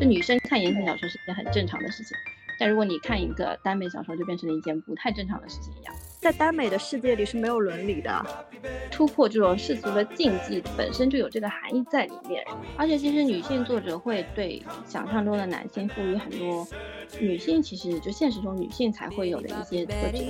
就女生看言情小说是一件很正常的事情，但如果你看一个耽美小说，就变成了一件不太正常的事情一样。在耽美的世界里是没有伦理的，突破这种世俗的禁忌本身就有这个含义在里面。而且其实女性作者会对想象中的男性赋予很多女性其实就现实中女性才会有的一些特质。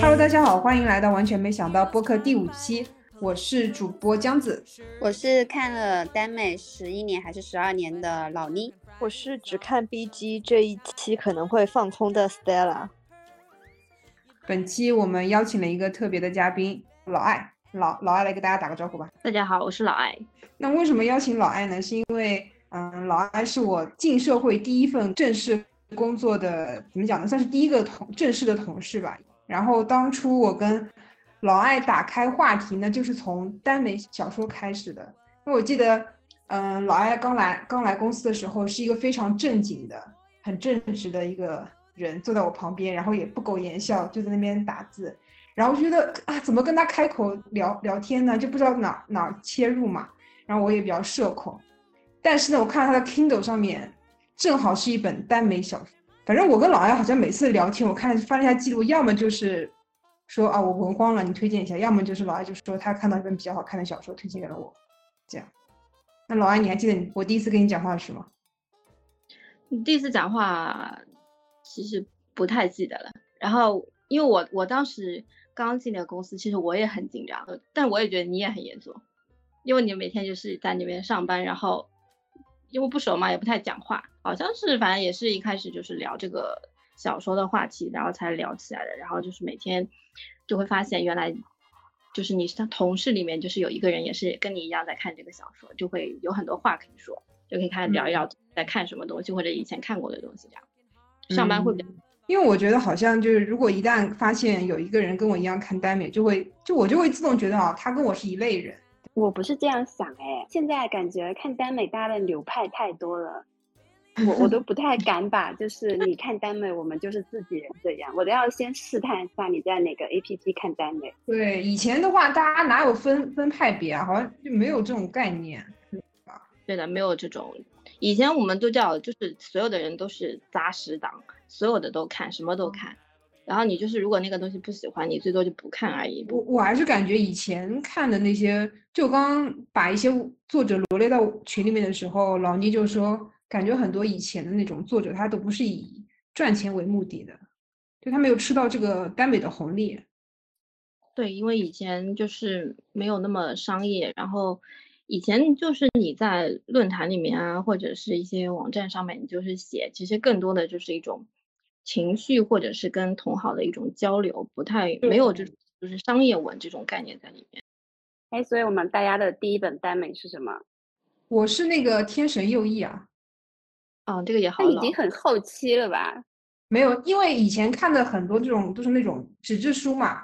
Hello，大家好，欢迎来到完全没想到播客第五期。我是主播江子，我是看了耽美十一年还是十二年的老妮，我是只看 BG 这一期可能会放空的 Stella。本期我们邀请了一个特别的嘉宾老艾，老老艾来给大家打个招呼吧。大家好，我是老艾。那为什么邀请老艾呢？是因为嗯，老艾是我进社会第一份正式工作的，怎么讲呢？算是第一个同正式的同事吧。然后当初我跟老爱打开话题呢，就是从耽美小说开始的。因为我记得，嗯，老爱刚来刚来公司的时候，是一个非常正经的、很正直的一个人，坐在我旁边，然后也不苟言笑，就在那边打字。然后觉得啊，怎么跟他开口聊聊天呢？就不知道哪哪切入嘛。然后我也比较社恐，但是呢，我看到他的 Kindle 上面正好是一本耽美小说。反正我跟老爱好像每次聊天，我看翻了一下记录，要么就是。说啊，我文荒了，你推荐一下。要么就是老艾就说他看到一本比较好看的小说，推荐给了我。这样，那老艾你还记得你我第一次跟你讲话是吗？你第一次讲话其实不太记得了。然后，因为我我当时刚进那个公司，其实我也很紧张，但我也觉得你也很严肃，因为你每天就是在那边上班，然后因为不熟嘛，也不太讲话。好像是，反正也是一开始就是聊这个。小说的话题，然后才聊起来的。然后就是每天就会发现，原来就是你他同事里面就是有一个人也是跟你一样在看这个小说，就会有很多话可以说，就可以开始聊一聊在看什么东西或者以前看过的东西这样。上班会比较，因为我觉得好像就是如果一旦发现有一个人跟我一样看耽美，就会就我就会自动觉得啊，他跟我是一类人。我不是这样想哎，现在感觉看耽美大家的流派太多了。我我都 不太敢把，就是你看耽美，我们就是自己人这样，我都要先试探一下你在哪个 A P P 看耽美。对，以前的话，大家哪有分分派别啊？好像就没有这种概念，对的，没有这种。以前我们都叫，就是所有的人都是杂食党，所有的都看，什么都看。然后你就是如果那个东西不喜欢，你最多就不看而已。我我还是感觉以前看的那些，就刚把一些作者罗列到群里面的时候，老倪就说。感觉很多以前的那种作者，他都不是以赚钱为目的的，就他没有吃到这个耽美的红利。对，因为以前就是没有那么商业，然后以前就是你在论坛里面啊，或者是一些网站上面，你就是写，其实更多的就是一种情绪，或者是跟同好的一种交流，不太没有这种就是商业文这种概念在里面。哎，所以我们大家的第一本耽美是什么？我是那个天神右翼啊。哦，这个也好已经很后期了吧？没有，因为以前看的很多这种都是那种纸质书嘛，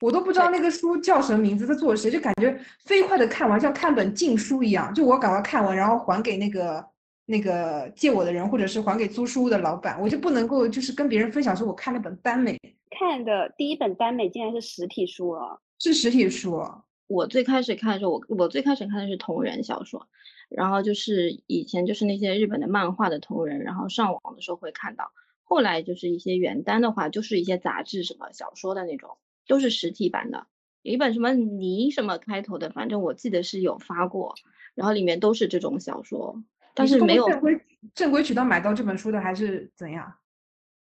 我都不知道那个书叫什么名字，他做谁，就感觉飞快的看完，像看本禁书一样。就我赶快看完，然后还给那个那个借我的人，或者是还给租书的老板，我就不能够就是跟别人分享说我看了本耽美。看的第一本耽美竟然是实体书了，是实体书。我最开始看的时候，我我最开始看的是同人小说。然后就是以前就是那些日本的漫画的同人，然后上网的时候会看到。后来就是一些原单的话，就是一些杂志什么小说的那种，都是实体版的。有一本什么泥什么开头的，反正我记得是有发过，然后里面都是这种小说，但是没有正规正规渠道买到这本书的还是怎样？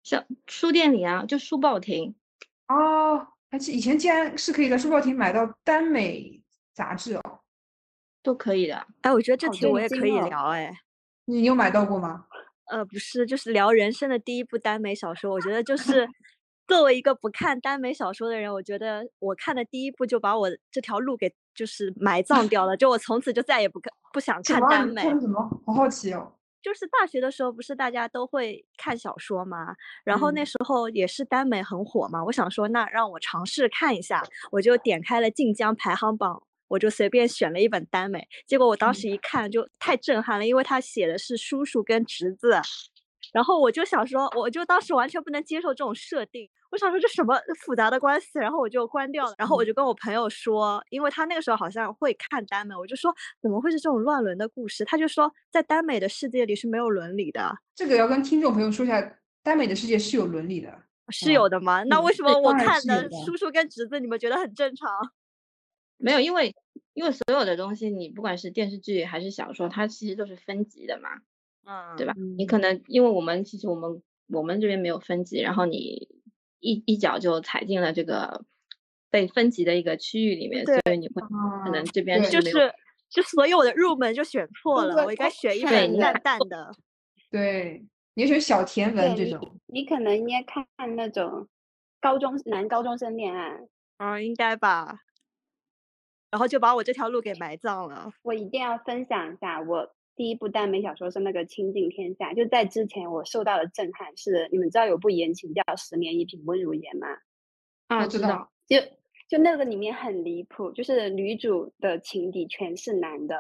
像书店里啊，就书报亭。哦，而且以前竟然是可以在书报亭买到耽美杂志哦。都可以的，哎，我觉得这题我也可以聊，哎，你有买到过吗？呃，不是，就是聊人生的第一部耽美小说。我觉得就是 作为一个不看耽美小说的人，我觉得我看的第一部就把我这条路给就是埋葬掉了，就我从此就再也不看不想看耽美。看什么？好好奇哦。就是大学的时候，不是大家都会看小说吗？然后那时候也是耽美很火嘛，我想说那让我尝试看一下，我就点开了晋江排行榜。我就随便选了一本耽美，结果我当时一看就太震撼了，因为他写的是叔叔跟侄子，然后我就想说，我就当时完全不能接受这种设定，我想说这什么复杂的关系，然后我就关掉了。然后我就跟我朋友说，因为他那个时候好像会看耽美，我就说怎么会是这种乱伦的故事？他就说在耽美的世界里是没有伦理的。这个要跟听众朋友说一下，耽美的世界是有伦理的，是有的吗？那为什么我看的叔叔跟侄子你们觉得很正常？没有，因为因为所有的东西，你不管是电视剧还是小说，它其实都是分级的嘛，嗯，对吧？你可能因为我们其实我们我们这边没有分级，然后你一一脚就踩进了这个被分级的一个区域里面，所以你会可能这边就是就所以我的入门就选错了，我应该选一本淡淡的。对，你选小甜文这种，你，你可能应该看那种高中男高中生恋爱。啊，应该吧。然后就把我这条路给埋葬了。我一定要分享一下，我第一部耽美小说是那个《倾尽天下》，就在之前我受到的震撼是，你们知道有部言情叫《十年一品温如言》吗？啊，知道，就就那个里面很离谱，就是女主的情敌全是男的，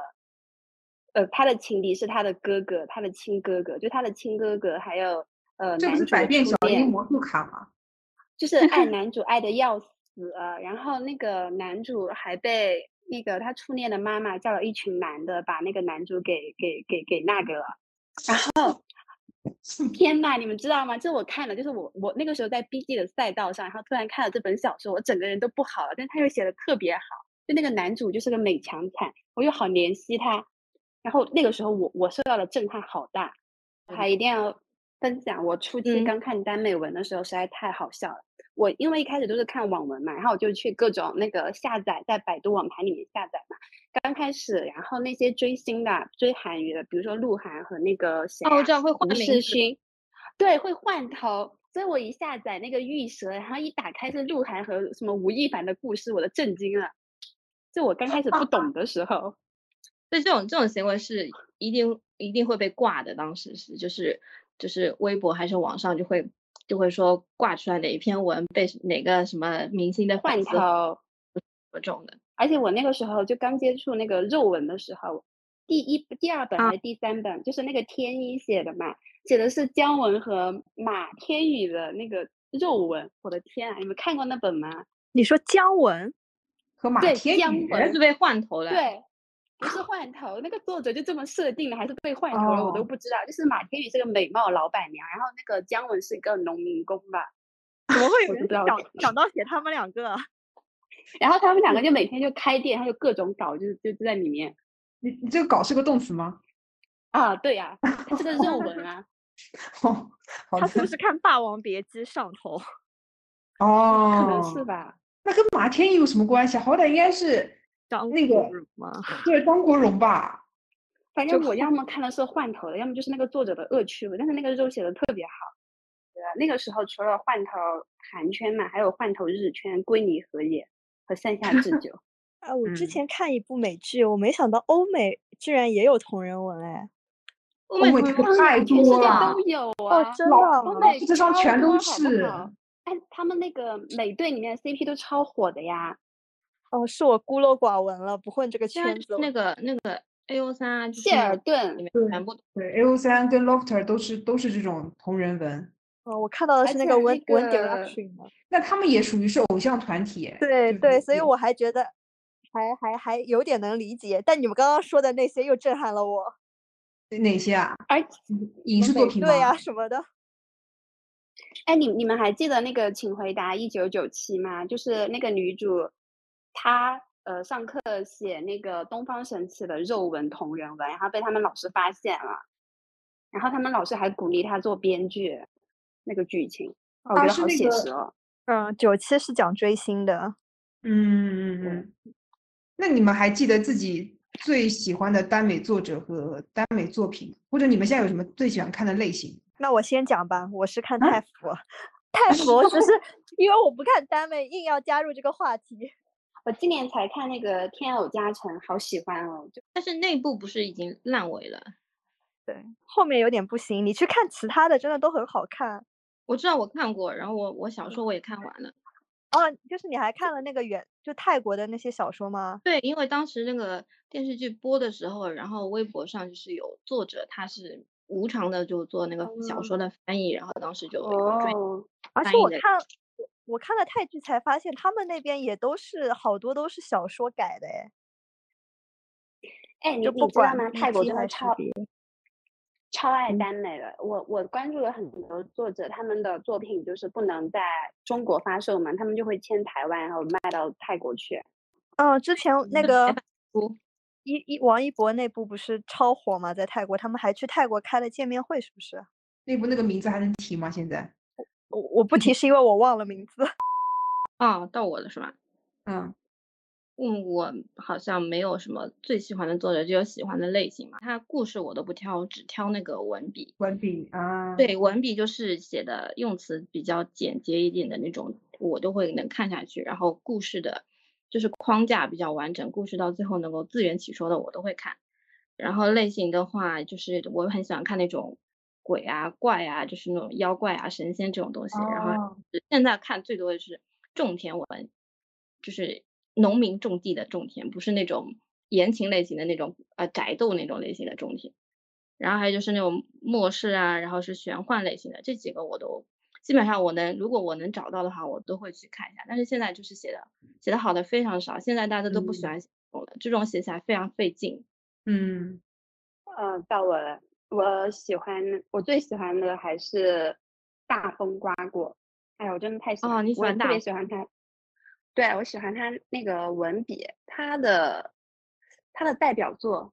呃，他的情敌是他的哥哥，他的亲哥哥，就他的亲哥哥，还有呃这不是男主百变小樱魔术卡吗？就是爱男主爱的要死了，然后那个男主还被那个他初恋的妈妈叫了一群男的，把那个男主给给给给那个了，然后 天呐，你们知道吗？这我看了，就是我我那个时候在 BG 的赛道上，然后突然看了这本小说，我整个人都不好了，但他又写的特别好，就那个男主就是个美强惨，我又好怜惜他，然后那个时候我我受到的震撼好大，还一定要分享我初期嗯刚看耽美文的时候实在太好笑了。我因为一开始都是看网文嘛，然后我就去各种那个下载，在百度网盘里面下载嘛。刚开始，然后那些追星的、追韩语的，比如说鹿晗和那个谁、啊哦我知道会换吴名字世勋，对，会换头。所以我一下载那个玉蛇，然后一打开是鹿晗和什么吴亦凡的故事，我都震惊了。就我刚开始不懂的时候，所以这种这种行为是一定一定会被挂的，当时是就是就是微博还是网上就会就会说挂出来哪一篇文被哪个什么明星的换粉丝头。这种的，而且我那个时候就刚接触那个肉文的时候，第一、第二本啊还是第三本，就是那个天一写的嘛，写的是姜文和马天宇的那个肉文。我的天啊，你们看过那本吗？你说姜文？和马天宇姜文人是被换头了，，对，不是换头，那个作者就这么设定的，还是被换头了，我都哦不知道。就是马天宇是个美貌老板娘，然后那个姜文是一个农民工吧，怎么会不知道想想到写他们两个？然后他们两个就每天就开店，他就各种搞，就就就在里面你你这个搞是个动词吗？啊，对呀、他是个热文啊。哦，他是不，是看《霸王别姬》上头？哦，可能是吧。那跟马天宇有什么关系啊？好歹应该是张那个国荣吗？对张国荣吧？反正我要么看的是换头的，要么就是那个作者的恶趣味。但是那个肉写的特别好。对啊，那个时候除了换头韩圈嘛，还有换头日圈、龟梨和也和山下智久。啊，我之嗯前看一部美剧，我没想到欧美居然也有同人文哎！欧欧美这个美同人太全世界多了都，有哦啊，，真的欧美世界上全都是哎，他们那个美队里面 CP 都超火的呀。哦，是我孤陋寡闻了，不混这个圈子。那个那个 A O 三啊，谢尔顿里面全部都对，A O 三跟 Lofter 都是都是这种同人文，哦，我看到的是那个且那 One One 个 Direction 的。那他们也属于是偶像团体对对，所以我还觉得还还还有点能理解，但你们刚刚说的那些又震撼了我。哪些啊？而影视作品吗？对呀、什么的。哎，你你们还记得那个《请回答一九九七》吗？就是那个女主，她呃上课写那个东方神起的肉文同人文，然后被他们老师发现了，然后他们老师还鼓励他做编剧，那个剧情，哦我觉得好写实哦。嗯，九七是讲追星的。嗯嗯嗯。那你们还记得自己最喜欢的耽美作者和耽美作品，或者你们现在有什么最喜欢看的类型？那我先讲吧，我是看啊太腐，太腐，只是因为我不看耽美，硬要加入这个话题。我今年才看那个《天偶加成》，好喜欢哦！但是内部不是已经烂尾了？对，后面有点不行，你去看其他的，真的都很好看。我知道我看过，然后我我小说我也看完了。哦，就是你还看了那个原就泰国的那些小说吗？对，因为当时那个电视剧播的时候，然后微博上就是有作者他是无偿的就做那个小哦说的翻译，然后当时就追哦，而且我看我我看了泰剧才发现，他们那边也都是好多都是小说改的哎，哎，你就不你知道吗？泰国真的超超爱嗯耽美的。我我关注了很多作者，他们的作品就是不能在中国发售嘛，他们就会签台湾，然后卖到泰国去。嗯，之前那个 一一王一博那部不是超火吗？在泰国，他们还去泰国开了见面会，是不是？那部那个名字还能提吗？现在？我我不提是因为我忘了名字。哦，到我了是吧？嗯，嗯，我好像没有什么最喜欢的作者，只有喜欢的类型嘛。他故事我都不挑，只挑那个文笔。文笔啊，，对，文笔就是写的用词比较简洁一点的那种，我都会能看下去。然后故事的，就是框架比较完整，故事到最后能够自圆其说的，我都会看。然后类型的话，就是我很喜欢看那种鬼啊、怪啊，就是那种妖怪啊、神仙这种东西。然后哦现在看最多的是种田文，就是农民种地的种田，不是那种言情类型的那种呃宅斗那种类型的种田。然后还有就是那种末世啊，然后是玄幻类型的，这几个我都基本上我能，如果我能找到的话，我都会去看一下。但是现在就是写的写的好的非常少，现在大家都不喜嗯欢写这种了，这种写起来非常费劲。嗯，嗯，到我了。我喜欢，我最喜欢的还是大风刮过。哎呀，我真的太喜哦欢，你喜欢大我特别喜欢他。对，我喜欢他那个文笔，他的他的代表作，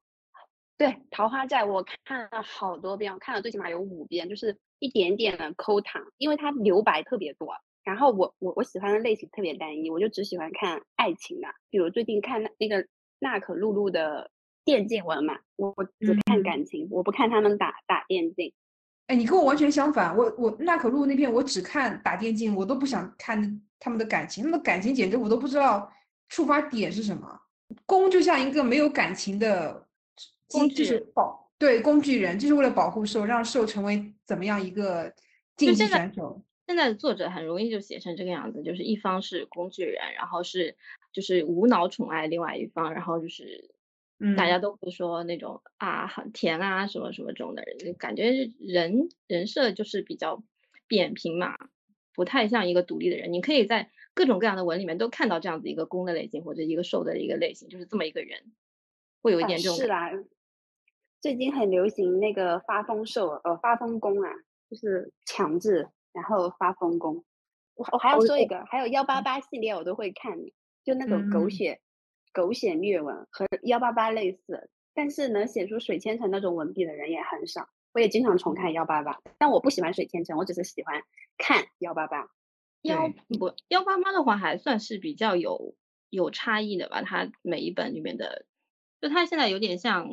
对《桃花债》，我看了好多遍，我看了最起码有五遍，就是一点点的抠糖，因为它留白特别多。然后我我我喜欢的类型特别单一，我就只喜欢看爱情的，比如最近看那那个娜可露露的电竞文嘛，我我只看嗯感情，我不看他们打打电竞。哎，你跟我完全相反，我我娜可露那篇我只看打电竞，我都不想看他们的感情，他们的感情简直我都不知道触发点是什么。攻就像一个没有感情的，工具就是人保对工具人，就是为了保护兽，让兽成为怎么样一个竞技选手。现在的作者很容易就写成这个样子，就是一方是工具人，然后是就是无脑宠爱另外一方，然后就是大嗯家都不说那种啊很甜啊什么什么这种的人，就感觉人人设就是比较扁平嘛，不太像一个独立的人。你可以在各种各样的文里面都看到这样子一个攻的类型或者一个受的一个类型，就是这么一个人，会有一呃点这种是感啦，最近很流行那个发疯受，呃，发疯攻啊，就是强制然后发疯攻。我我还要说一个，还有幺八八系列我都会看，就那种狗嗯血、狗血虐文和幺八八类似，但是能写出水千城那种文笔的人也很少。我也经常重看幺八八，但我不喜欢水千城，我只是喜欢看幺八八。幺不幺八八的话还算是比较有有差异的吧，它每一本里面的，就它现在有点像，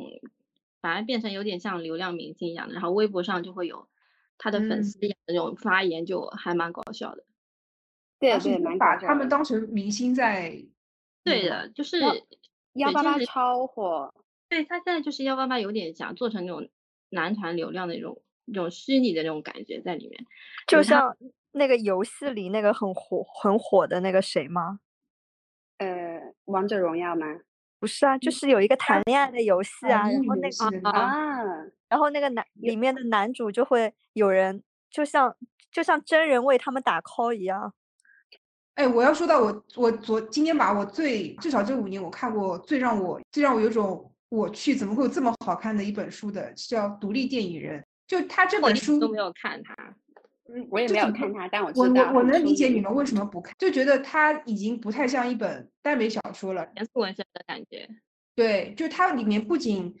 反而变成有点像流量明星一样的，然后微博上就会有他的粉嗯丝的那种发言，就还蛮搞笑的。对对，蛮就把他们。当成明星在那个对的，就是幺幺八八超火，对他现在就是幺八八有点想做成那种男团流量的那种那种虚拟的那种感觉在里面。就像那个游戏里那个很火很火的那个谁吗？呃，王者荣耀吗？不是啊，就是有一个谈恋爱的游戏啊，然后那个啊，然后那个男里面的男主就会有人就像就像真人为他们打 call 一样。哎，我要说到我，我昨今天吧，我最至少这五年我看过最让我最让我有种我去怎么会有这么好看的一本书的，叫《独立电影人》。就他这本书都没有看他。嗯我也没有看它，但我知我道我我能理解你们为什么不看，就觉得它已经不太像一本耽美小说了。严肃文学的感觉。对，就它里面不仅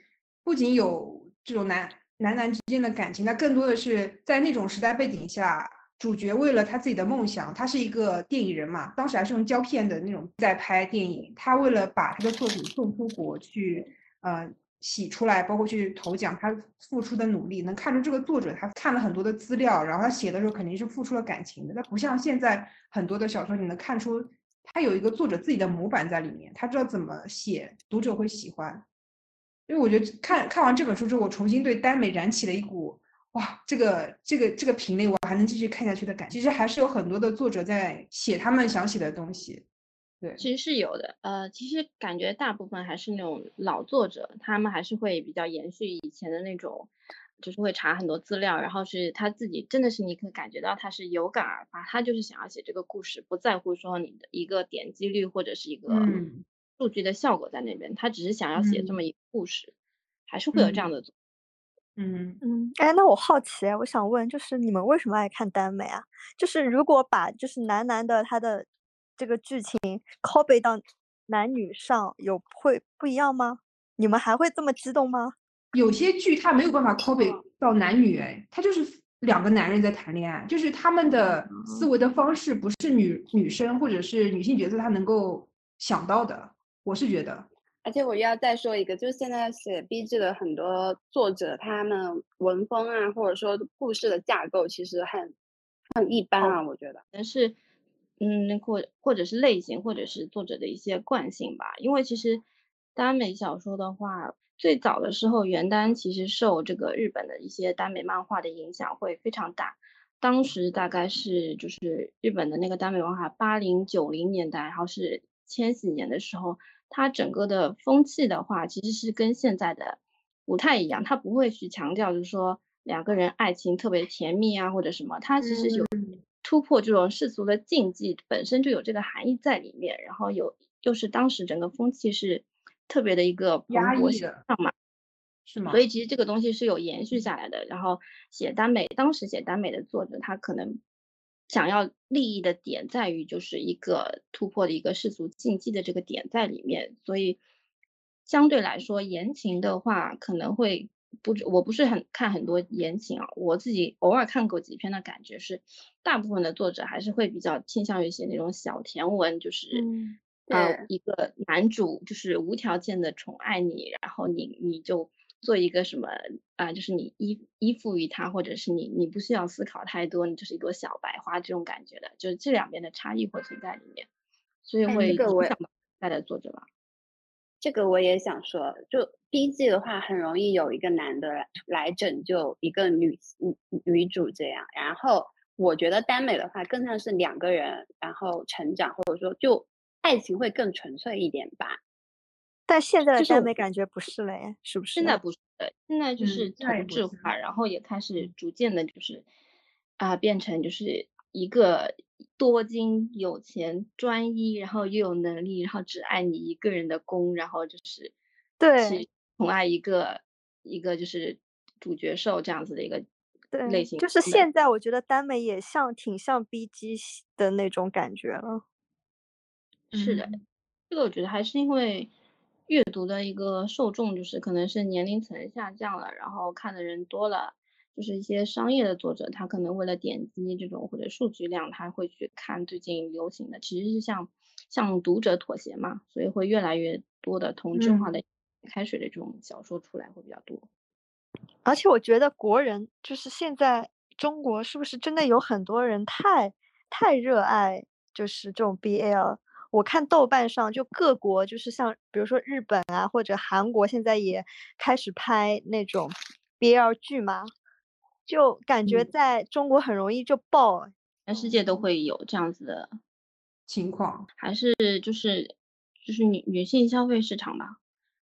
不仅有这种男男男之间的感情，它更多的是在那种时代背景下，主角为了他自己的梦想，他是一个电影人嘛，当时还是用胶片的那种在拍电影，他为了把他的作品送出国去，呃。洗出来，包括去投奖，他付出的努力，能看出这个作者他看了很多的资料，然后他写的时候肯定是付出了感情的。他不像现在很多的小说，你能看出他有一个作者自己的模板在里面，他知道怎么写，读者会喜欢。因为我觉得看看完这本书之后，我重新对耽美燃起了一股哇，这个这个这个品类我还能继续看下去的感觉。其实还是有很多的作者在写他们想写的东西。对，其实是有的，呃，其实感觉大部分还是那种老作者，他们还是会比较延续以前的那种，就是会查很多资料，然后是他自己真的是你可以感觉到他是有感而发，他就是想要写这个故事，不在乎说你的一个点击率或者是一个嗯数据的效果在那边，他只是想要写这嗯么一个故事，还是会有这样嗯的作嗯嗯，哎，那我好奇，我想问，就是你们为什么爱看耽美啊？就是如果把就是男男的他的这个剧情 copy 到男女上，有会不一样吗？你们还会这么激动吗？有些剧它没有办法 copy 到男女，哎，它就是两个男人在谈恋爱，就是他们的思维的方式不是女女生或者是女性角色她能够想到的，我是觉得，而且我要再说一个，就是现在写 B G 的很多作者，他们文风啊，或者说故事的架构，其实很很一般啊，我觉得。但是，嗯，或或者是类型，或者是作者的一些惯性吧。因为其实耽美小说的话，最早的时候，原耽其实受这个日本的一些耽美漫画的影响会非常大。当时大概是就是日本的那个耽美文化，八零九零年代，然后是千禧年的时候，它整个的风气的话，其实是跟现在的不太一样。它不会去强调，就是说两个人爱情特别甜蜜啊，或者什么，它其实有嗯突破这种世俗的禁忌，本身就有这个含义在里面。然后有又是当时整个风气是特别的一个蓬勃向上嘛，是吗？所以其实这个东西是有延续下来的。然后写耽美，当时写耽美的作者，他可能想要利益的点在于就是一个突破的一个世俗禁忌的这个点在里面，所以相对来说言情的话可能会不知我不是很看很多言情啊，我自己偶尔看过几篇的感觉是，大部分的作者还是会比较倾向于写那种小甜文，就是。嗯呃，一个男主就是无条件的宠爱你，然后你你就做一个什么啊、就是你依依附于他，或者是你你不需要思考太多，你就是一朵小白花这种感觉的，就是这两边的差异会存在里面，所以会个我影响到现在的作者吧。这个我也想说，就 B 季的话，很容易有一个男的来来拯救一个女女女主这样。然后我觉得耽美的话，更像是两个人然后成长，或者说就爱情会更纯粹一点吧。但现在耽美感觉不是了耶，是不是？现在不是的，现在就嗯是同质化，然后也开始逐渐的，就是啊、变成就是一个多金、有钱、专一，然后又有能力，然后只爱你一个人的攻，然后就是对去宠爱一个一个就是主角受这样子的一个类，型。就是现在我觉得耽美也像挺像 B G 的那种感觉了。是的，嗯这个我觉得还是因为阅读的一个受众，就是可能是年龄层下降了，然后看的人多了，就是一些商业的作者，他可能为了点击这种或者数据量，他会去看最近流行的，其实是向向读者妥协嘛，所以会越来越多的同质化嗯的开水的这种小说出来会比较多。而且我觉得国人就是现在中国是不是真的有很多人太太热爱就是这种 BL？我看豆瓣上就各国就是像比如说日本啊或者韩国现在也开始拍那种 BL 剧嘛，就感觉嗯。在中国很容易就爆。全世界都会有这样子的，情况，还是就是就是女女性消费市场吧，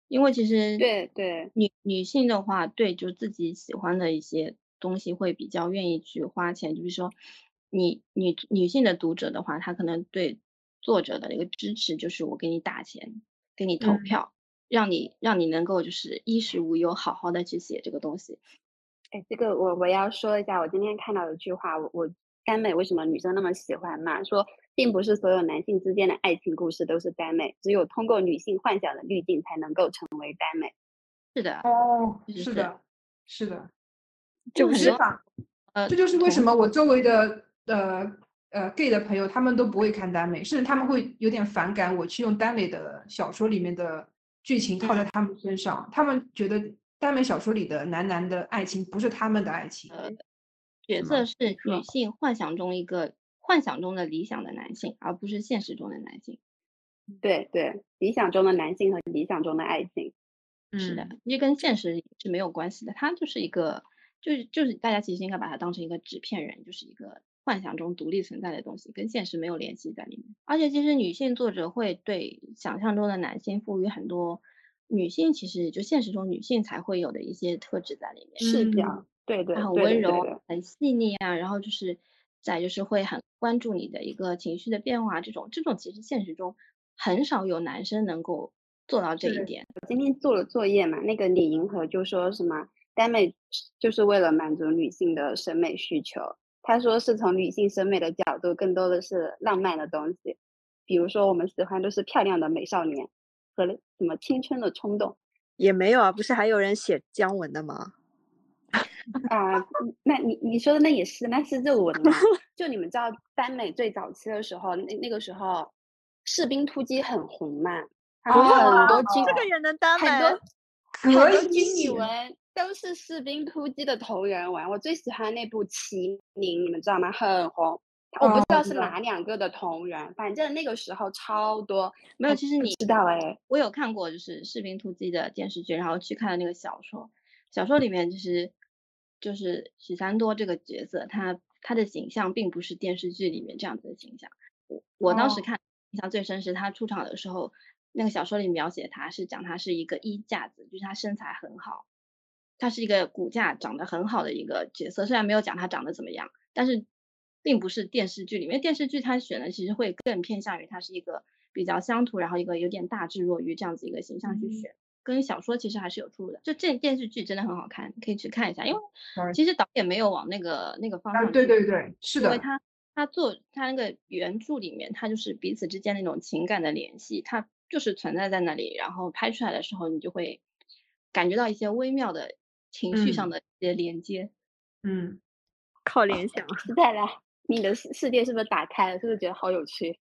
因为其实对对，女女性的话，对就自己喜欢的一些东西会比较愿意去花钱，就比如说你女女性的读者的话，她可能对作者的一个支持就是我给你打钱，给你投嗯票，让你让你能够就是衣食无忧，好好的去写这个东西。哎，这个我我要说一下，我今天看到一句话，我我耽美为什么女生那么喜欢嘛？说并不是所有男性之间的爱情故事都是耽美，只有通过女性幻想的滤镜才能够成为耽美。是的，哦，是是的，是的，就是？呃这就是为什么我周围的呃呃 gay 的朋友，他们都不会看耽美，甚至他们会有点反感我去用耽美的小说里面的剧情套在他们身上，他们觉得耽美小说里的男男的爱情不是他们的爱情。呃角色是女性幻想中一个幻想中的理想的男性，而不是现实中的男性。对对，理想中的男性和理想中的爱情。是的嗯，这跟现实是没有关系的，他就是一个，就是就是大家其实应该把他当成一个纸片人，就是一个幻想中独立存在的东西，跟现实没有联系在里面。而且其实女性作者会对想象中的男性赋予很多女性其实就现实中女性才会有的一些特质在里面，是这嗯样，对对，她很温柔，很细腻啊，然后就是再就是会很关注你的一个情绪的变化，这种这种其实现实中很少有男生能够做到这一点。我今天做了作业嘛，那个李银河就说什么耽美就是为了满足女性的审美需求。他说是从女性审美的角度，更多的是浪漫的东西，比如说我们喜欢都是漂亮的美少年和什么青春的冲动也没有啊，不是还有人写姜文的吗？啊、嗯那你你说的那也是，那是热文嘛？就你们知道耽美最早期的时候，那那个时候士兵突击很红嘛，然后很多军这个也能耽美？很多可很多以军女文都是士兵突击的同人文。我最喜欢那部《麒麟》，你们知道吗？很红。我不知道是哪两个的同人，反正那个时候超多。没有，其实你知道哎，我有看过，就是《士兵突击》的电视剧，然后去看了那个小说。小说里面就是就是许三多这个角色，他他的形象并不是电视剧里面这样子的形象。我我当时哦看印象最深是他出场的时候，那个小说里描写他是讲他是一个衣架子，就是他身材很好，他是一个骨架长得很好的一个角色。虽然没有讲他长得怎么样，但是并不是电视剧里面电视剧他选的其实会更偏向于他是一个比较乡土，然后一个有点大智若愚这样子一个形象去嗯选。跟小说其实还是有出入的，就这电视剧真的很好看，可以去看一下。因为其实导演没有往那个那个方啊，向去对对对，是的，因为他他做他那个原著里面，他就是彼此之间那种情感的联系，他就是存在在那里，然后拍出来的时候，你就会感觉到一些微妙的情绪上嗯的一些连接。嗯，靠联想 再来，你的世世界是不是打开了？是不是觉得好有趣？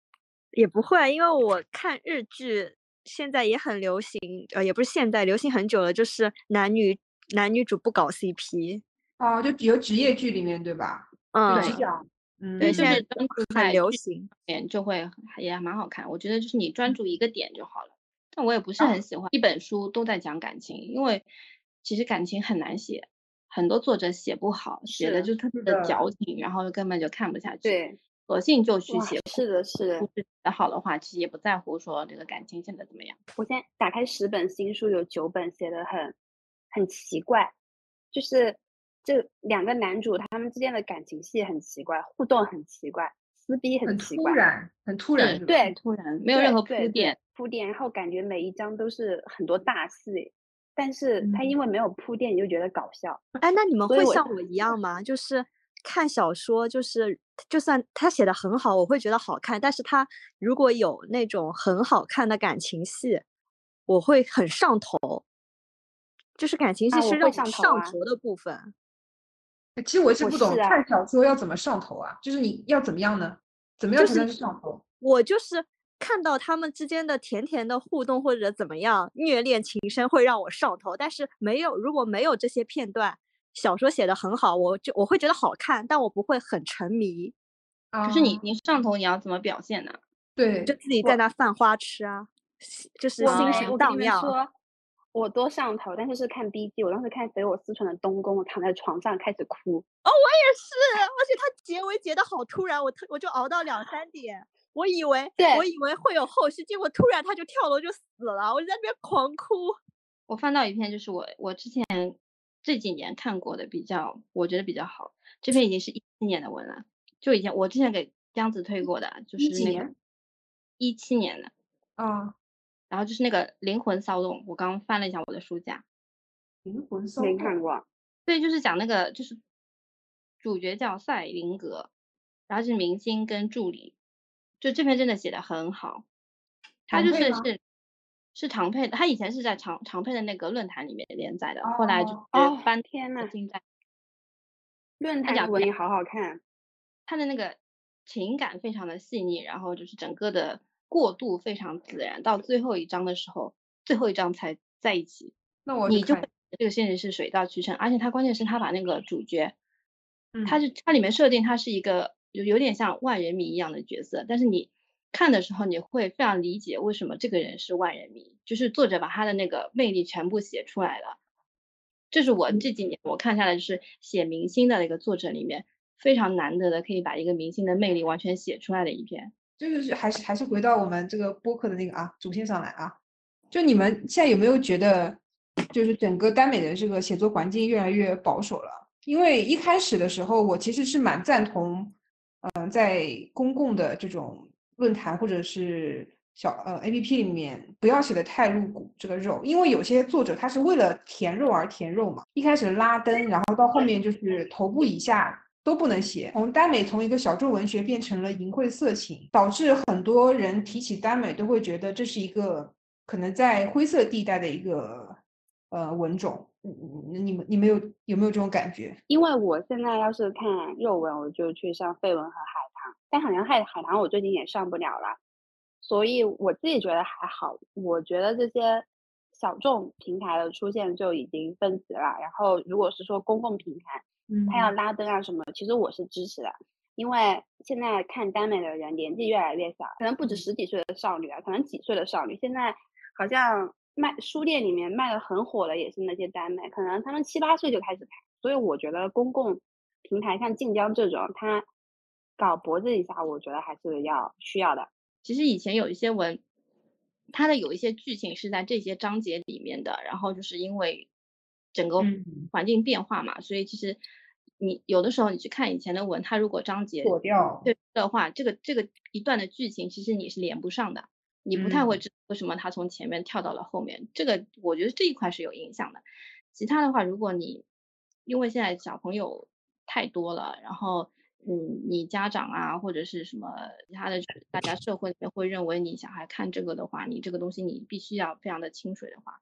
也不会啊，因为我看日剧现在也很流行，呃，也不是现在，流行很久了，就是男女男女主不搞 CP。哦，就比如职业剧里面对吧？嗯对，嗯，对，现在很流行。点就会也蛮好看。我觉得就是你专注一个点就好了。但我也不是啊很喜欢一本书都在讲感情，因为其实感情很难写，很多作者写不好，写的就特别的矫。情，然后根本就看不下去。对，索性就去写是的，是的。写得好的话，其实也不在乎说这个感情写的怎么样。我现在打开十本新书，有九本写的很很奇怪，就是这两个男主他们之间的感情戏很奇怪，互动很奇怪，撕逼很奇怪，突然，很突然，对，突然没有任何铺垫，铺垫，然后感觉每一章都是很多大戏，但是他嗯因为没有铺垫，你就觉得搞笑。哎，那你们会像我一样吗？就是看小说，就是就算他写的很好，我会觉得好看，但是他如果有那种很好看的感情戏，我会很上头。就是感情戏是让我上头啊上头的部分。其实我一直不懂啊看小说要怎么上头啊，就是你要怎么样呢？怎么样才能上头？我就是看到他们之间的甜甜的互动或者怎么样，虐恋情深会让我上头。但是没有，如果没有这些片段，小说写的很好，我就我会觉得好看，但我不会很沉迷，就是你啊你上头你要怎么表现呢？对就自己在那犯花痴啊，就是心神荡漾。说，我多上头，但是是看 B G，我当时看匪我思纯的东宫，我躺在床上开始哭。哦，我也是，而且它结尾结的好突然，我特我就熬到两三点，我以为对我以为会有后续，结果突然他就跳楼就死了，我就在那边狂哭。我翻到一篇，就是我我之前这几年看过的比较，我觉得比较好。这篇已经是一七年的文了，就以前我之前给江子推过的，就是那个一七年的，啊，然后就是那个灵魂骚动，我刚翻了一下我的书架，灵魂骚动没看过，对，就是讲那个就是主角叫赛林格，然后是明星跟助理，就这篇真的写的很好，他就是是是常配的，他以前是在常常配的那个论坛里面连载的，后来就哦哦是搬天呐进在论坛文也好好看。他的那个情感非常的细腻，然后就是整个的过渡非常自然，到最后一章的时候，最后一章才在一起，那我你就会看这个现实是水到渠成，而且他关键是他把那个主角，他嗯是他里面设定他是一个有有点像万人迷一样的角色，但是你看的时候你会非常理解为什么这个人是万人迷，就是作者把他的那个魅力全部写出来了。这是我这几年我看下来就是写明星的那个作者里面非常难得的，可以把一个明星的魅力完全写出来的一篇。这就是还是还是回到我们这个播客的那个啊主线上来啊，就你们现在有没有觉得，就是整个耽美的这个写作环境越来越保守了？因为一开始的时候，我其实是蛮赞同，嗯、在公共的这种论坛或者是小呃 A P P 里面不要写的太露骨这个肉，因为有些作者他是为了填肉而填肉嘛，一开始拉登，然后到后面就是头部以下都不能写，从耽美从一个小众文学变成了淫秽色情，导致很多人提起耽美都会觉得这是一个可能在灰色地带的一个呃文种。嗯嗯，你们你们有有没有这种感觉？因为我现在要是看肉文，我就去上绯闻和海棠，但好像海海棠我最近也上不了了，所以我自己觉得还好。我觉得这些小众平台的出现就已经分级了。然后如果是说公共平台，嗯它要拉登啊什么，其实我是支持的，因为现在看耽美的人年纪越来越小，可能不止十几岁的少女啊，可能几岁的少女，现在好像卖书店里面卖的很火的也是那些耽美，可能他们七八岁就开始拍，所以我觉得公共平台像晋江这种，它搞脖子以下，我觉得还是要需要的。其实以前有一些文，它的有一些剧情是在这些章节里面的，然后就是因为整个嗯环境变化嘛，所以其实你有的时候你去看以前的文，它如果章节锁掉对的话，这个这个一段的剧情其实你是连不上的，你不太会嗯知道为什么他从前面跳到了后面，这个我觉得这一块是有影响的。其他的话，如果你因为现在小朋友太多了，然后嗯，你家长啊或者是什么其他的，大家社会里面会认为你小孩看这个的话，你这个东西你必须要非常的清水的话，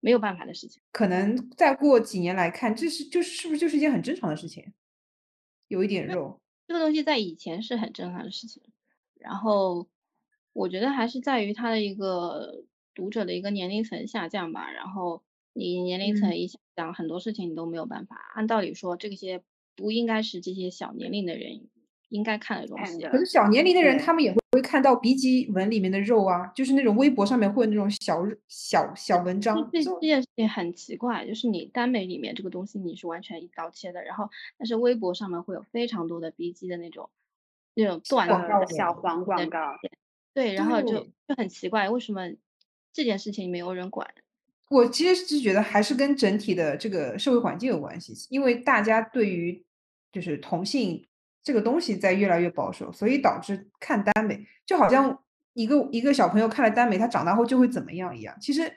没有办法的事情。可能再过几年来看，这是就是是不是就是一件很正常的事情？有一点肉，这个东西在以前是很正常的事情，然后我觉得还是在于它的一个读者的一个年龄层下降吧。然后你年龄层嗯一下降，很多事情你都没有办法。按道理说，这些不应该是这些小年龄的人应该看的东西。可是小年龄的人，他们也会会看到 B 级文里面的肉啊，就是那种微博上面会有那种小小小文章这，这件事情很奇怪，就是你耽美里面这个东西你是完全一刀切的，然后但是微博上面会有非常多的 B 级的那种那种段子呃，广告的小黄广告，对，然后就对就很奇怪，为什么这件事情没有人管？我其实是觉得还是跟整体的这个社会环境有关系，因为大家对于就是同性这个东西在越来越保守，所以导致看耽美就好像一个一个小朋友看了耽美，他长大后就会怎么样一样。其实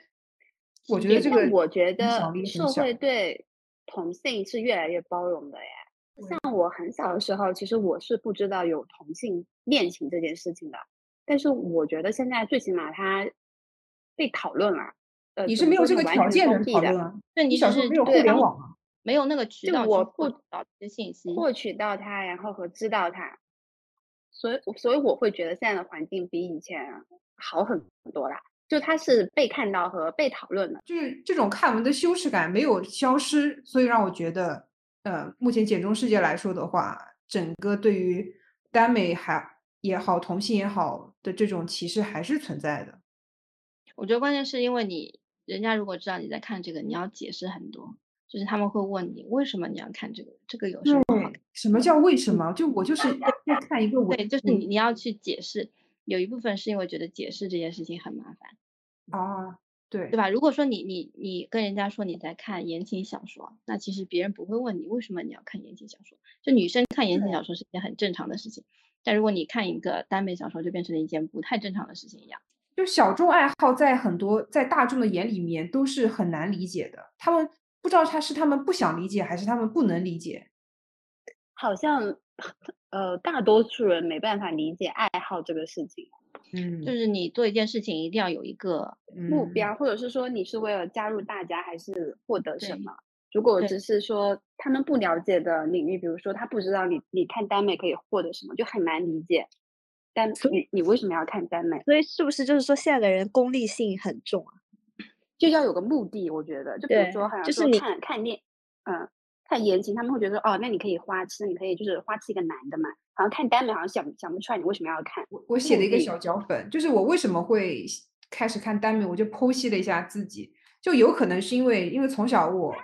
我觉得对这个但我觉影响得力很社会对同性是越来越包容的耶。像我很小的时候，其实我是不知道有同性恋情这件事情的，但是我觉得现在最起码它被讨论了。呃，你是没有这个条件能讨论啊，你对你只是小时候没有联网啊。没有那个渠道我不取到这些信息。获取到它，然后和知道它，所以所以我会觉得现在的环境比以前好很多啦。就它是被看到和被讨论的。就是这种看文的羞耻感没有消失，所以让我觉得，呃，目前简中世界来说的话，整个对于耽美还也好，同性也好的这种歧视还是存在的。我觉得关键是因为你人家如果知道你在看这个，你要解释很多，就是他们会问你为什么你要看这个，这个有什么好看？什么叫为什么？就我就是看一个文，对，就是你你要去解释，有一部分是因为觉得解释这件事情很麻烦，啊，对对吧？如果说你你你跟人家说你在看言情小说，那其实别人不会问你为什么你要看言情小说，就女生看言情小说是一件很正常的事情，但如果你看一个耽美小说，就变成了一件不太正常的事情一样。就小众爱好在很多在大众的眼里面都是很难理解的，他们不知道他是他们不想理解，还是他们不能理解。好像呃，大多数人没办法理解爱好这个事情嗯就是你做一件事情一定要有一个嗯目标，或者是说你是为了加入大家，还是获得什么？如果只是说他们不了解的领域，比如说他不知道你你看耽美可以获得什么，就很难理解。但所你你为什么要看耽美？所以是不是就是说现在的人功利性很重啊？就要有个目的，我觉得，就比如说，好像是你看看恋，嗯，看言情，他们会觉得哦，那你可以花痴，你可以就是花痴一个男的嘛。好像看耽美，好像想想不出来你为什么要看。我写了一个小脚本，就是我为什么会开始看耽美，我就剖析了一下自己，就有可能是因为因为从小我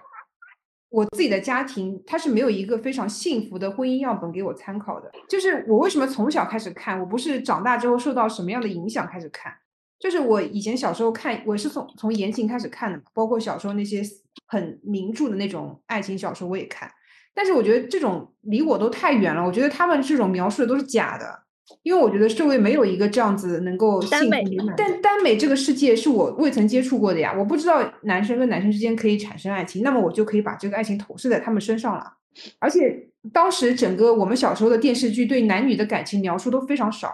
我自己的家庭它是没有一个非常幸福的婚姻样本给我参考的，就是我为什么从小开始看，我不是长大之后受到什么样的影响开始看，就是我以前小时候看，我是从从言情开始看的，包括小时候那些很名著的那种爱情小说我也看，但是我觉得这种离我都太远了，我觉得他们这种描述的都是假的，因为我觉得社会没有一个这样子能够幸福美满。但耽美这个世界是我未曾接触过的呀，我不知道男生跟男生之间可以产生爱情，那么我就可以把这个爱情投射在他们身上了。而且当时整个我们小时候的电视剧对男女的感情描述都非常少。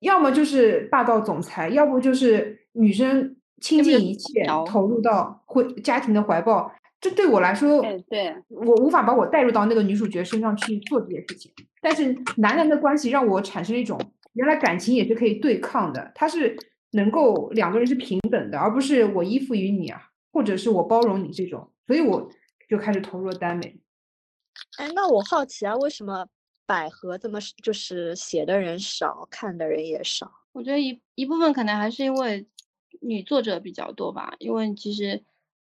要么就是霸道总裁，要不就是女生倾尽一切投入到婚家庭的怀抱。这对我来说，对我无法把我带入到那个女主角身上去做这件事情。但是男男的关系让我产生一种，原来感情也是可以对抗的，它是能够两个人是平等的，而不是我依附于你啊，或者是我包容你这种。所以我就开始投入了耽美。哎，那我好奇啊，为什么？百合这么就是写的人少，看的人也少。我觉得一一部分可能还是因为女作者比较多吧，因为其实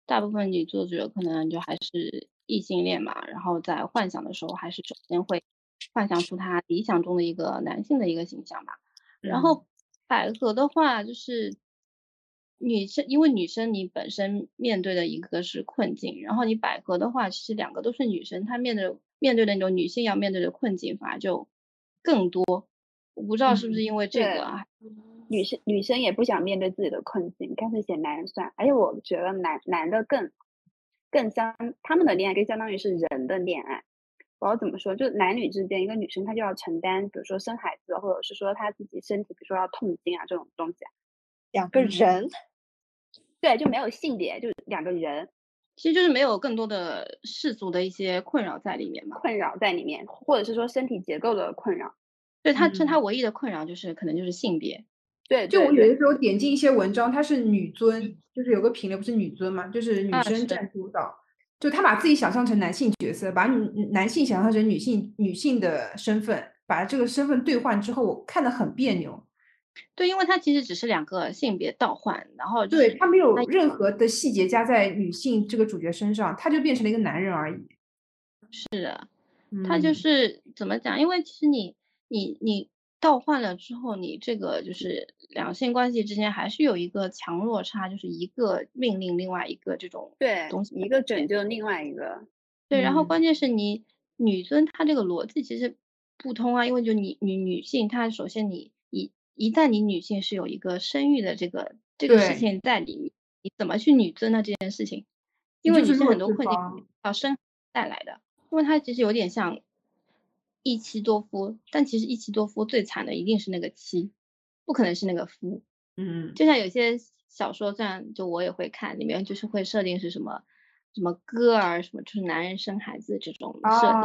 大部分女作者可能就还是异性恋嘛，然后在幻想的时候还是首先会幻想出他理想中的一个男性的一个形象吧。然后百合的话就是。女生，因为女生你本身面对的一个是困境，然后你百合的话，其实两个都是女生，她面对面对的那种女性要面对的困境反而就更多。我不知道是不是因为这个啊，女生女生也不想面对自己的困境，干脆写男人算。而且我觉得男男的更更相他们的恋爱更相当于是人的恋爱。我要怎么说？就男女之间，一个女生她就要承担，比如说生孩子，或者是说她自己身体，比如说要痛经啊这种东西。两个人。对，就没有性别，就两个人，其实就是没有更多的世俗的一些困扰在里面嘛，困扰在里面，或者是说身体结构的困扰。对他，这他唯一的困扰就是可能就是性别。对，就我有的时候点进一些文章，它是女尊，就是有个品类不是女尊嘛，就是女生占主导，就他把自己想象成男性角色，把女男性想象成女性女性的身份，把这个身份兑换之后，我看的很别扭。对，因为它其实只是两个性别倒换，然后对它没有任何的细节加在女性这个主角身上，他就变成了一个男人而已。是的，他就是怎么讲？因为其实你你你倒换了之后，你这个就是两性关系之间还是有一个强弱差，就是一个命令另外一个这种对东西，一个拯救另外一个。对，然后关键是你女尊她这个逻辑其实不通啊，因为就你女女性，她首先你一一旦你女性是有一个生育的这个这个事情在里面，你怎么去女尊呢这件事情？因为女性很多困境要生带来的，因为它其实有点像一妻多夫，但其实一妻多夫最惨的一定是那个妻，不可能是那个夫。嗯，就像有些小说，这样就我也会看，里面就是会设定是什么什么歌儿什么，就是男人生孩子这种设定。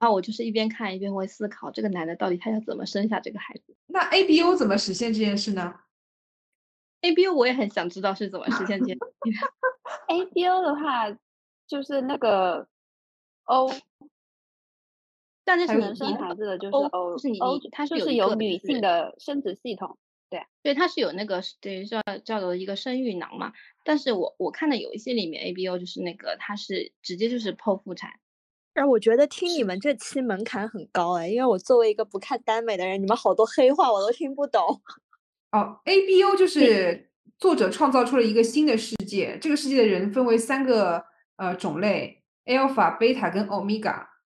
然后我就是一边看一边会思考，这个男的到底他要怎么生下这个孩子？那 A B O 怎么实现这件事呢？A B O 我也很想知道是怎么实现这件事。A B O 的话，就是那个 O，但是能生孩子的就是就是你，它是就是有女性的生殖系统，对，对，它是有那个等于说叫做一个生育囊嘛。但是我我看的有一些里面 A B O 就是那个它是直接就是剖腹产。但我觉得听你们这期门槛很高哎，因为我作为一个不看耽美的人，你们好多黑话我都听不懂。哦，A B O 就是作者创造出了一个新的世界，这个世界的人分为三个呃种类：alpha、beta 跟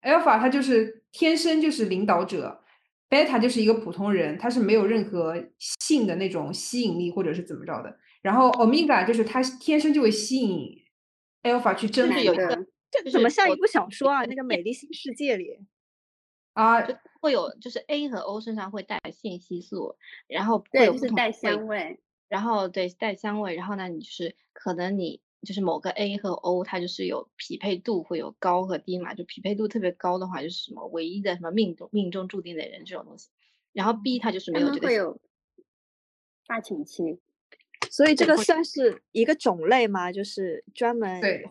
alpha 它就是天生就是领导者，，Beta 就是一个普通人，他是没有任何性的那种吸引力或者是怎么着的。然后 omega 就是他天生就会吸引 alpha 去征服。有一个。这怎么像一部小说啊？那个《美丽新世界》里啊，会有就是 A 和 O 身上会带信息素，然后会有带香味，然后对带香味，然后呢，你就是可能你就是某个 A 和 O，它就是有匹配度，会有高和低嘛。就匹配度特别高的话，就是什么唯一的什么命中命中注定的人这种东西。然后 B 它就是没有这个。会有发情期，所以这个算是一个种类吗？就是专门对。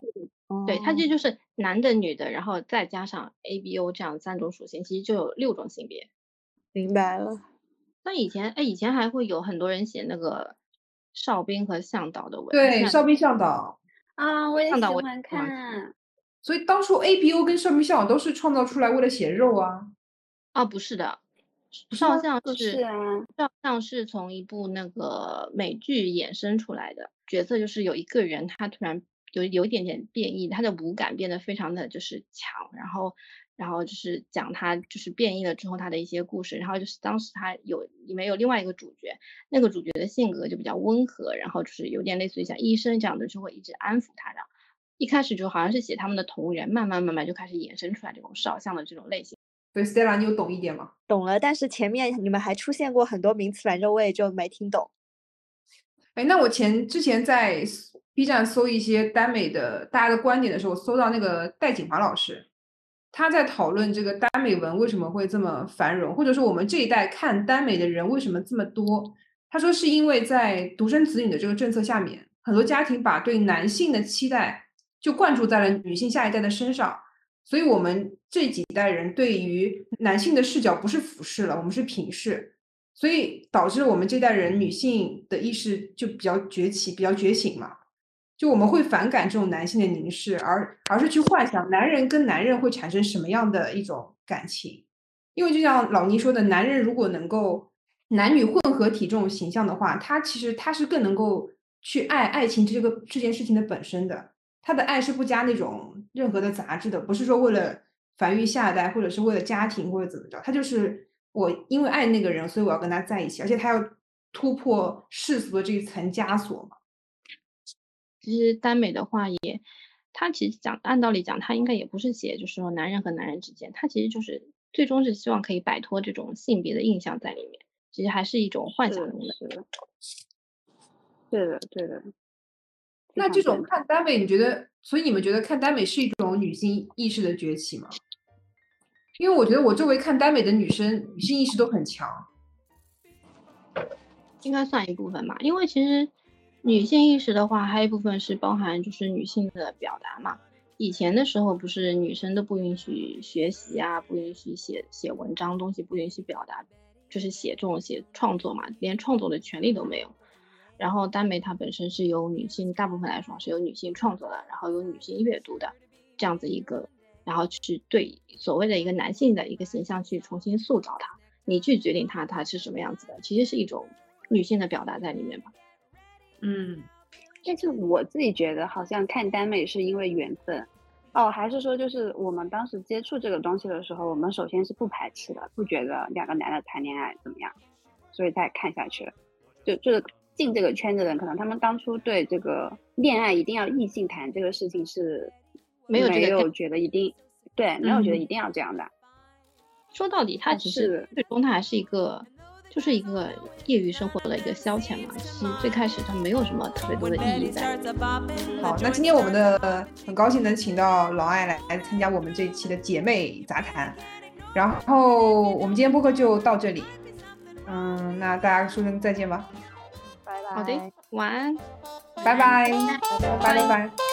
对，它这就是男的、女的，然后再加上 A、B、O 这样三种属性，其实就有六种性别。明白了。那以前，哎，以前还会有很多人写那个哨兵和向导的文。对，哨兵、向导啊，我也喜欢看。所以当初 A、B、O 跟哨兵、向导都是创造出来为了写肉啊？啊，不是的，少相是啊，少将是从一部那个美剧衍生出来的角色，就是有一个人他突然有有一点点变异，他的五感变得非常的就是强，然后然后就是讲他就是变异了之后他的一些故事，然后就是当时他有里面有另外一个主角，那个主角的性格就比较温和，然后就是有点类似于像医生这样的，就会一直安抚他，然后一开始就好像是写他们的同人，慢慢慢慢就开始衍生出来这种少相的这种类型。对，Stella，你有懂一点吗？懂了，但是前面你们还出现过很多名词，反正我也就没听懂。哎，那我前之前在 B 站搜一些耽美的大家的观点的时候，搜到那个戴锦华老师，他在讨论这个耽美文为什么会这么繁荣，或者说我们这一代看耽美的人为什么这么多。他说是因为在独生子女的这个政策下面，很多家庭把对男性的期待就灌注在了女性下一代的身上。所以，我们这几代人对于男性的视角不是俯视了，我们是平视，所以导致我们这代人女性的意识就比较崛起，比较觉醒嘛。就我们会反感这种男性的凝视，而而是去幻想男人跟男人会产生什么样的一种感情。因为就像老倪说的，男人如果能够男女混合体这种形象的话，他其实他是更能够去爱爱情这个这件事情的本身的。他的爱是不加那种任何的杂质的，不是说为了繁育下一代，或者是为了家庭或者怎么着，他就是我因为爱那个人，所以我要跟他在一起，而且他要突破世俗的这一层枷锁嘛。其实耽美的话也，他其实讲按道理讲，他应该也不是写就是说男人和男人之间，他其实就是最终是希望可以摆脱这种性别的印象在里面，其实还是一种幻想中的。对的，对的。那这种看耽美，你觉得？所以你们觉得看耽美是一种女性意识的崛起吗？因为我觉得我周围看耽美的女生，女性意识都很强，应该算一部分吧。因为其实女性意识的话，还有一部分是包含就是女性的表达嘛。以前的时候不是女生都不允许学习啊，不允许写写文章东西，不允许表达，就是写这种写创作嘛，连创作的权利都没有。然后耽美它本身是由女性，大部分来说是由女性创作的，然后由女性阅读的这样子一个，然后去对所谓的一个男性的一个形象去重新塑造它，你去决定它它是什么样子的，其实是一种女性的表达在里面吧。嗯，但是我自己觉得好像看耽美是因为缘分，哦，还是说就是我们当时接触这个东西的时候，我们首先是不排斥的，不觉得两个男的谈恋爱怎么样，所以才看下去了，就就是。进这个圈子的人，可能他们当初对这个恋爱一定要异性谈这个事情是没有没有觉得一定对，没有觉得一定要这样的。说到底，他只是最终他还是一个，就是一个业余生活的一个消遣嘛。其实最开始它没有什么特别多的意义在。好，那今天我们的很高兴能请到老艾来来参加我们这一期的姐妹杂谈，然后我们今天播客就到这里。嗯，那大家说声再见吧。拜拜好的，晚安，拜拜，拜拜。